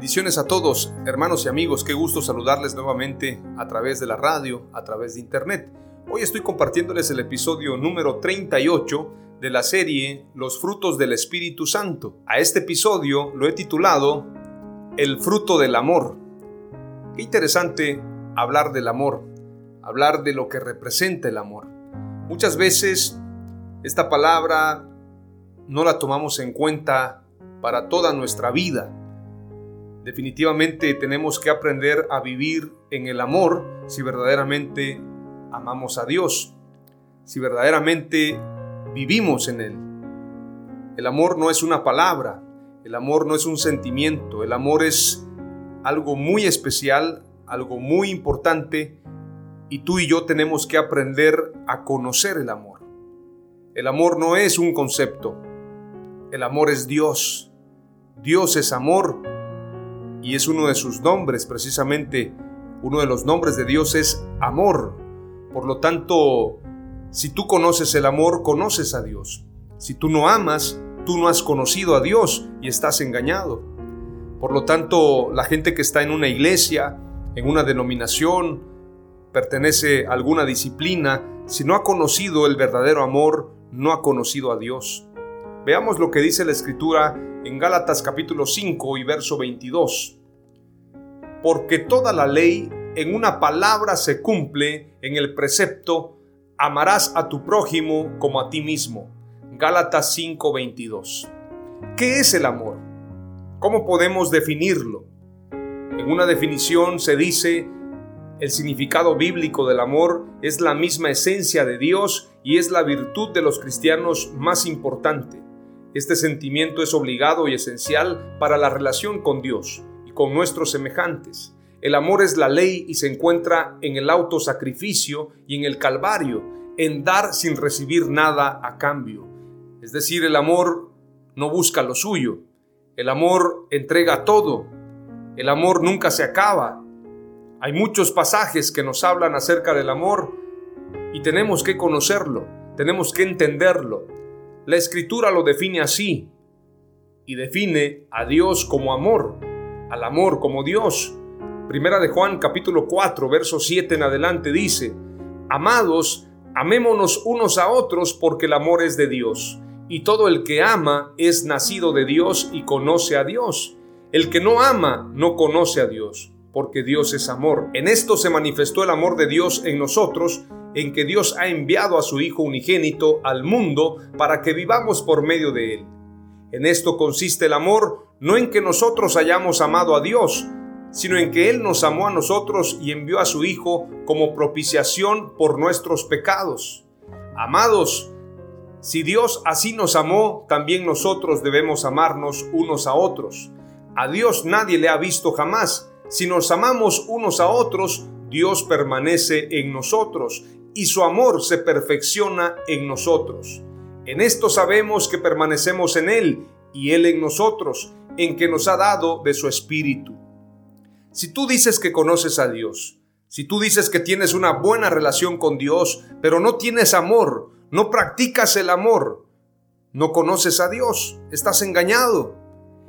Bendiciones a todos, hermanos y amigos, qué gusto saludarles nuevamente a través de la radio, a través de internet. Hoy estoy compartiéndoles el episodio número 38 de la serie Los frutos del Espíritu Santo. A este episodio lo he titulado El fruto del amor. Qué interesante hablar del amor, hablar de lo que representa el amor. Muchas veces esta palabra no la tomamos en cuenta para toda nuestra vida Definitivamente tenemos que aprender a vivir en el amor si verdaderamente amamos a Dios, si verdaderamente vivimos en Él. El amor no es una palabra, el amor no es un sentimiento, el amor es algo muy especial, algo muy importante y tú y yo tenemos que aprender a conocer el amor. El amor no es un concepto, el amor es Dios. Dios es amor y es uno de sus nombres, precisamente uno de los nombres de Dios es amor. Por lo tanto, si tú conoces el amor, conoces a Dios. Si tú no amas, tú no has conocido a Dios y estás engañado. Por lo tanto, la gente que está en una iglesia, en una denominación, pertenece a alguna disciplina, si no ha conocido el verdadero amor, no ha conocido a Dios. Veamos lo que dice la Escritura en Gálatas capítulo 5 y verso 22. Porque toda la ley en una palabra se cumple en el precepto, amarás a tu prójimo como a ti mismo. Gálatas 5:22. ¿Qué es el amor? ¿Cómo podemos definirlo? En una definición se dice, el significado bíblico del amor es la misma esencia de Dios y es la virtud de los cristianos más importante. Este sentimiento es obligado y esencial para la relación con Dios y con nuestros semejantes. El amor es la ley y se encuentra en el autosacrificio y en el calvario, en dar sin recibir nada a cambio. Es decir, el amor no busca lo suyo, el amor entrega todo, el amor nunca se acaba. Hay muchos pasajes que nos hablan acerca del amor y tenemos que conocerlo, tenemos que entenderlo, la escritura lo define así y define a Dios como amor, al amor como Dios. Primera de Juan capítulo 4, verso 7 en adelante dice, Amados, amémonos unos a otros porque el amor es de Dios, y todo el que ama es nacido de Dios y conoce a Dios. El que no ama no conoce a Dios, porque Dios es amor. En esto se manifestó el amor de Dios en nosotros, en que Dios ha enviado a su Hijo unigénito al mundo para que vivamos por medio de Él. En esto consiste el amor, no en que nosotros hayamos amado a Dios, sino en que Él nos amó a nosotros y envió a su Hijo como propiciación por nuestros pecados. Amados, si Dios así nos amó, también nosotros debemos amarnos unos a otros. A Dios nadie le ha visto jamás. Si nos amamos unos a otros, Dios permanece en nosotros y su amor se perfecciona en nosotros. En esto sabemos que permanecemos en Él y Él en nosotros, en que nos ha dado de su Espíritu. Si tú dices que conoces a Dios, si tú dices que tienes una buena relación con Dios, pero no tienes amor, no practicas el amor, no conoces a Dios, estás engañado.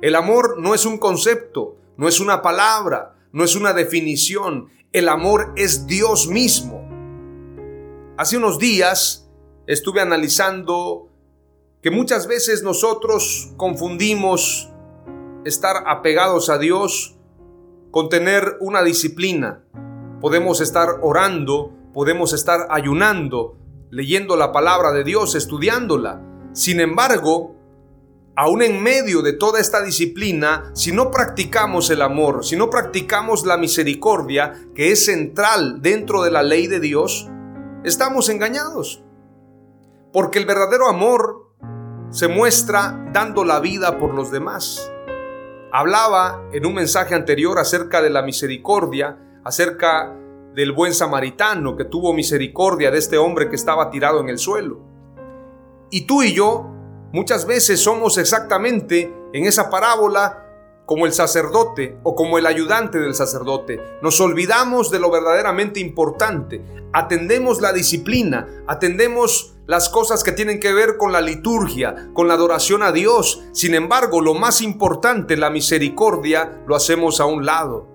El amor no es un concepto, no es una palabra, no es una definición. El amor es Dios mismo. Hace unos días estuve analizando que muchas veces nosotros confundimos estar apegados a Dios con tener una disciplina. Podemos estar orando, podemos estar ayunando, leyendo la palabra de Dios, estudiándola. Sin embargo, aún en medio de toda esta disciplina, si no practicamos el amor, si no practicamos la misericordia, que es central dentro de la ley de Dios, estamos engañados. Porque el verdadero amor se muestra dando la vida por los demás. Hablaba en un mensaje anterior acerca de la misericordia, acerca del buen samaritano que tuvo misericordia de este hombre que estaba tirado en el suelo. Y tú y yo muchas veces somos exactamente en esa parábola como el sacerdote o como el ayudante del sacerdote. Nos olvidamos de lo verdaderamente importante. Atendemos la disciplina, atendemos las cosas que tienen que ver con la liturgia, con la adoración a Dios. Sin embargo, lo más importante, la misericordia, lo hacemos a un lado.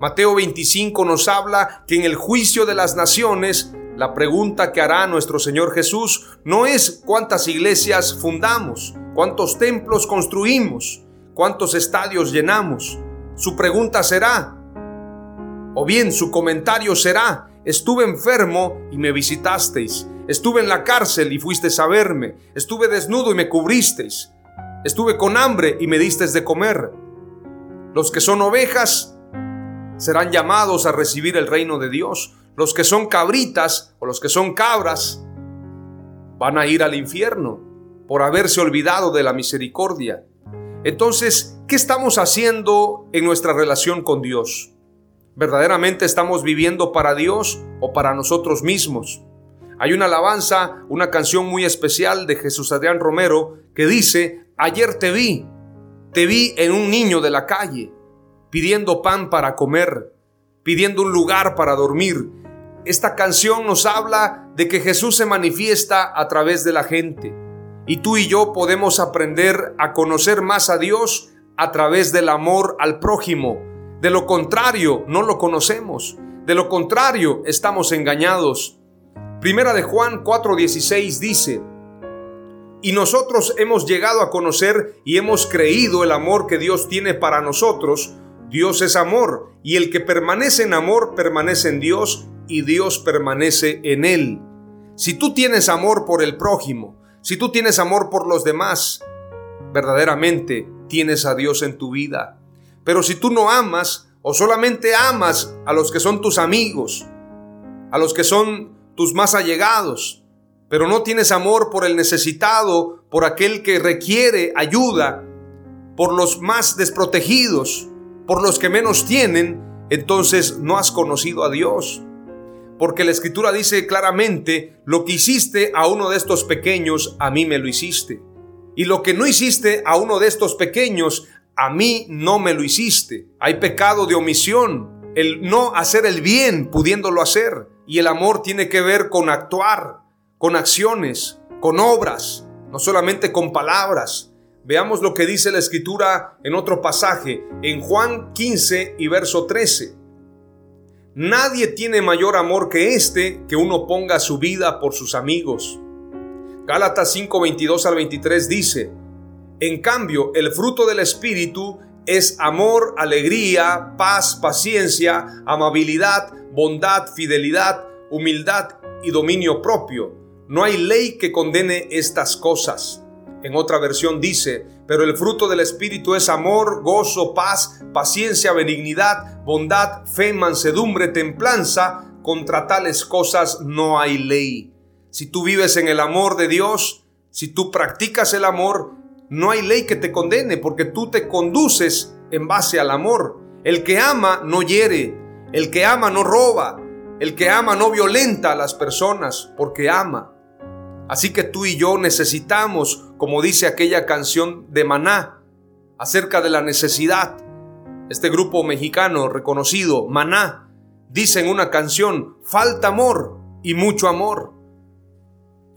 Mateo 25 nos habla que en el juicio de las naciones, la pregunta que hará nuestro Señor Jesús no es cuántas iglesias fundamos, cuántos templos construimos, cuántos estadios llenamos. Su pregunta será, o bien su comentario será, estuve enfermo y me visitasteis, estuve en la cárcel y fuisteis a verme, estuve desnudo y me cubristeis, estuve con hambre y me disteis de comer. Los que son ovejas serán llamados a recibir el reino de Dios. Los que son cabritas o los que son cabras van a ir al infierno por haberse olvidado de la misericordia. Entonces, ¿qué estamos haciendo en nuestra relación con Dios? ¿Verdaderamente estamos viviendo para Dios o para nosotros mismos? Hay una alabanza, una canción muy especial de Jesús Adrián Romero que dice, ayer te vi, te vi en un niño de la calle, pidiendo pan para comer, pidiendo un lugar para dormir. Esta canción nos habla de que Jesús se manifiesta a través de la gente. Y tú y yo podemos aprender a conocer más a Dios a través del amor al prójimo. De lo contrario, no lo conocemos. De lo contrario, estamos engañados. Primera de Juan 4:16 dice, y nosotros hemos llegado a conocer y hemos creído el amor que Dios tiene para nosotros, Dios es amor, y el que permanece en amor permanece en Dios y Dios permanece en él. Si tú tienes amor por el prójimo, si tú tienes amor por los demás, verdaderamente tienes a Dios en tu vida. Pero si tú no amas o solamente amas a los que son tus amigos, a los que son tus más allegados, pero no tienes amor por el necesitado, por aquel que requiere ayuda, por los más desprotegidos, por los que menos tienen, entonces no has conocido a Dios. Porque la escritura dice claramente, lo que hiciste a uno de estos pequeños, a mí me lo hiciste. Y lo que no hiciste a uno de estos pequeños, a mí no me lo hiciste. Hay pecado de omisión, el no hacer el bien pudiéndolo hacer. Y el amor tiene que ver con actuar, con acciones, con obras, no solamente con palabras. Veamos lo que dice la escritura en otro pasaje, en Juan 15 y verso 13. Nadie tiene mayor amor que este, que uno ponga su vida por sus amigos. Gálatas 5, 22 al 23 dice, en cambio, el fruto del Espíritu es amor, alegría, paz, paciencia, amabilidad, bondad, fidelidad, humildad y dominio propio. No hay ley que condene estas cosas. En otra versión dice, pero el fruto del Espíritu es amor, gozo, paz, paciencia, benignidad, bondad, fe, mansedumbre, templanza. Contra tales cosas no hay ley. Si tú vives en el amor de Dios, si tú practicas el amor, no hay ley que te condene porque tú te conduces en base al amor. El que ama no hiere, el que ama no roba, el que ama no violenta a las personas porque ama. Así que tú y yo necesitamos, como dice aquella canción de Maná, acerca de la necesidad. Este grupo mexicano reconocido, Maná, dice en una canción, falta amor y mucho amor.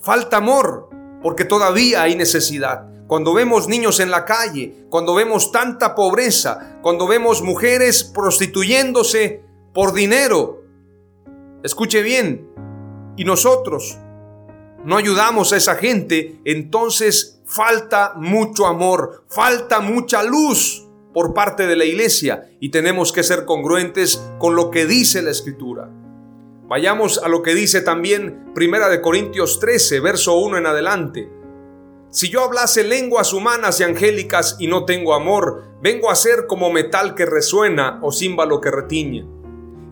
Falta amor porque todavía hay necesidad. cuando vemos niños en la calle, cuando vemos tanta pobreza, cuando vemos mujeres prostituyéndose por dinero. Escuche bien, y nosotros no ayudamos a esa gente, entonces falta mucho amor, falta mucha luz por parte de la iglesia y tenemos que ser congruentes con lo que dice la escritura. Vayamos a lo que dice también Primera de Corintios 13, verso 1 en adelante. Si yo hablase lenguas humanas y angélicas y no tengo amor, vengo a ser como metal que resuena o címbalo que retiñe.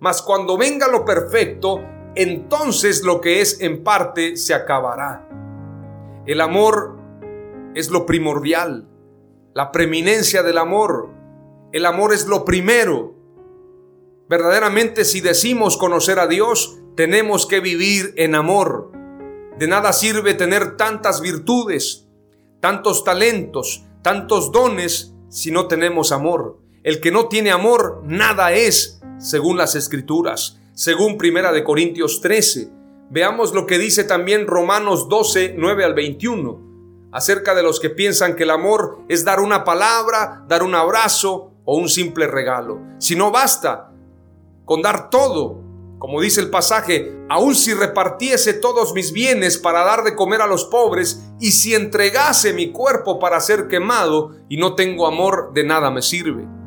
mas cuando venga lo perfecto, entonces lo que es en parte se acabará. El amor es lo primordial, la preeminencia del amor. El amor es lo primero. Verdaderamente si decimos conocer a Dios, tenemos que vivir en amor. De nada sirve tener tantas virtudes, tantos talentos, tantos dones si no tenemos amor. El que no tiene amor, nada es, según las escrituras, según Primera de Corintios 13. Veamos lo que dice también Romanos 12, 9 al 21, acerca de los que piensan que el amor es dar una palabra, dar un abrazo o un simple regalo. Si no basta con dar todo, como dice el pasaje, aun si repartiese todos mis bienes para dar de comer a los pobres, y si entregase mi cuerpo para ser quemado, y no tengo amor, de nada me sirve.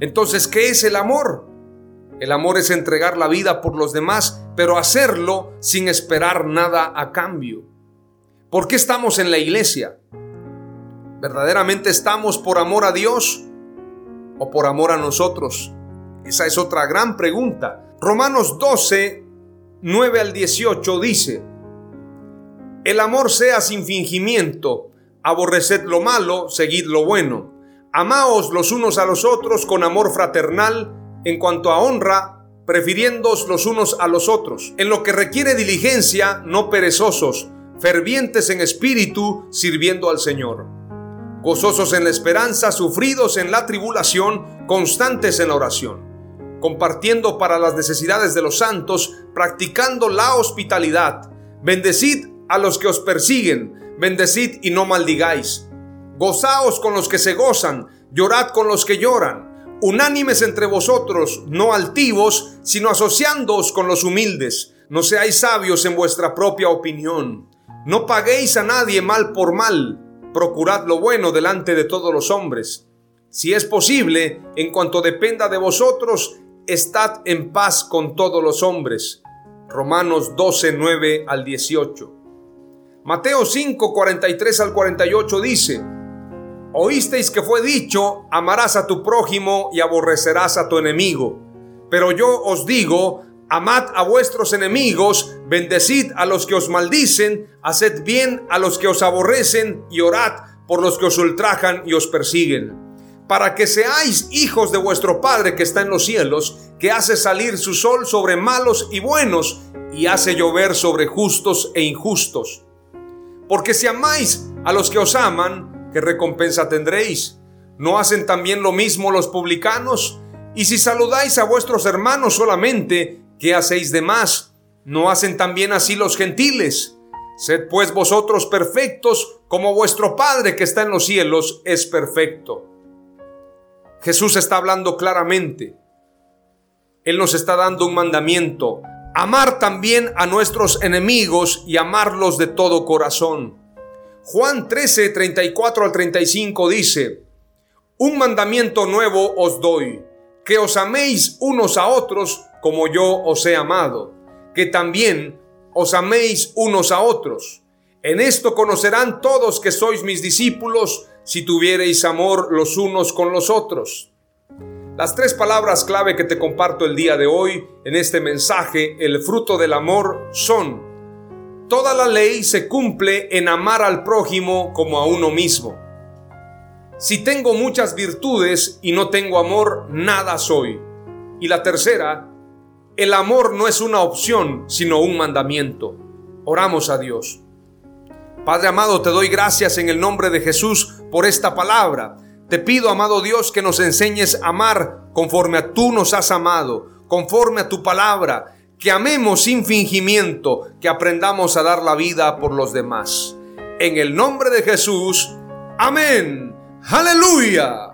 Entonces, ¿qué es el amor? El amor es entregar la vida por los demás, pero hacerlo sin esperar nada a cambio. ¿Por qué estamos en la iglesia? ¿Verdaderamente estamos por amor a Dios o por amor a nosotros? Esa es otra gran pregunta. Romanos 12, 9 al 18 dice, El amor sea sin fingimiento, aborreced lo malo, seguid lo bueno, amaos los unos a los otros con amor fraternal, en cuanto a honra, prefiriéndoos los unos a los otros, en lo que requiere diligencia, no perezosos, fervientes en espíritu, sirviendo al Señor, gozosos en la esperanza, sufridos en la tribulación, constantes en la oración compartiendo para las necesidades de los santos, practicando la hospitalidad. Bendecid a los que os persiguen, bendecid y no maldigáis. Gozaos con los que se gozan, llorad con los que lloran. Unánimes entre vosotros, no altivos, sino asociándoos con los humildes. No seáis sabios en vuestra propia opinión. No paguéis a nadie mal por mal. Procurad lo bueno delante de todos los hombres. Si es posible, en cuanto dependa de vosotros, estad en paz con todos los hombres. Romanos 12, 9 al 18. Mateo 5, 43 al 48 dice, Oísteis que fue dicho, amarás a tu prójimo y aborrecerás a tu enemigo. Pero yo os digo, amad a vuestros enemigos, bendecid a los que os maldicen, haced bien a los que os aborrecen y orad por los que os ultrajan y os persiguen para que seáis hijos de vuestro Padre que está en los cielos, que hace salir su sol sobre malos y buenos, y hace llover sobre justos e injustos. Porque si amáis a los que os aman, ¿qué recompensa tendréis? ¿No hacen también lo mismo los publicanos? Y si saludáis a vuestros hermanos solamente, ¿qué hacéis de más? ¿No hacen también así los gentiles? Sed pues vosotros perfectos, como vuestro Padre que está en los cielos es perfecto. Jesús está hablando claramente. Él nos está dando un mandamiento. Amar también a nuestros enemigos y amarlos de todo corazón. Juan 13, 34 al 35 dice, Un mandamiento nuevo os doy, que os améis unos a otros como yo os he amado, que también os améis unos a otros. En esto conocerán todos que sois mis discípulos si tuviereis amor los unos con los otros. Las tres palabras clave que te comparto el día de hoy en este mensaje, el fruto del amor, son, toda la ley se cumple en amar al prójimo como a uno mismo. Si tengo muchas virtudes y no tengo amor, nada soy. Y la tercera, el amor no es una opción, sino un mandamiento. Oramos a Dios. Padre amado, te doy gracias en el nombre de Jesús por esta palabra. Te pido, amado Dios, que nos enseñes a amar conforme a tú nos has amado, conforme a tu palabra, que amemos sin fingimiento, que aprendamos a dar la vida por los demás. En el nombre de Jesús, amén. Aleluya.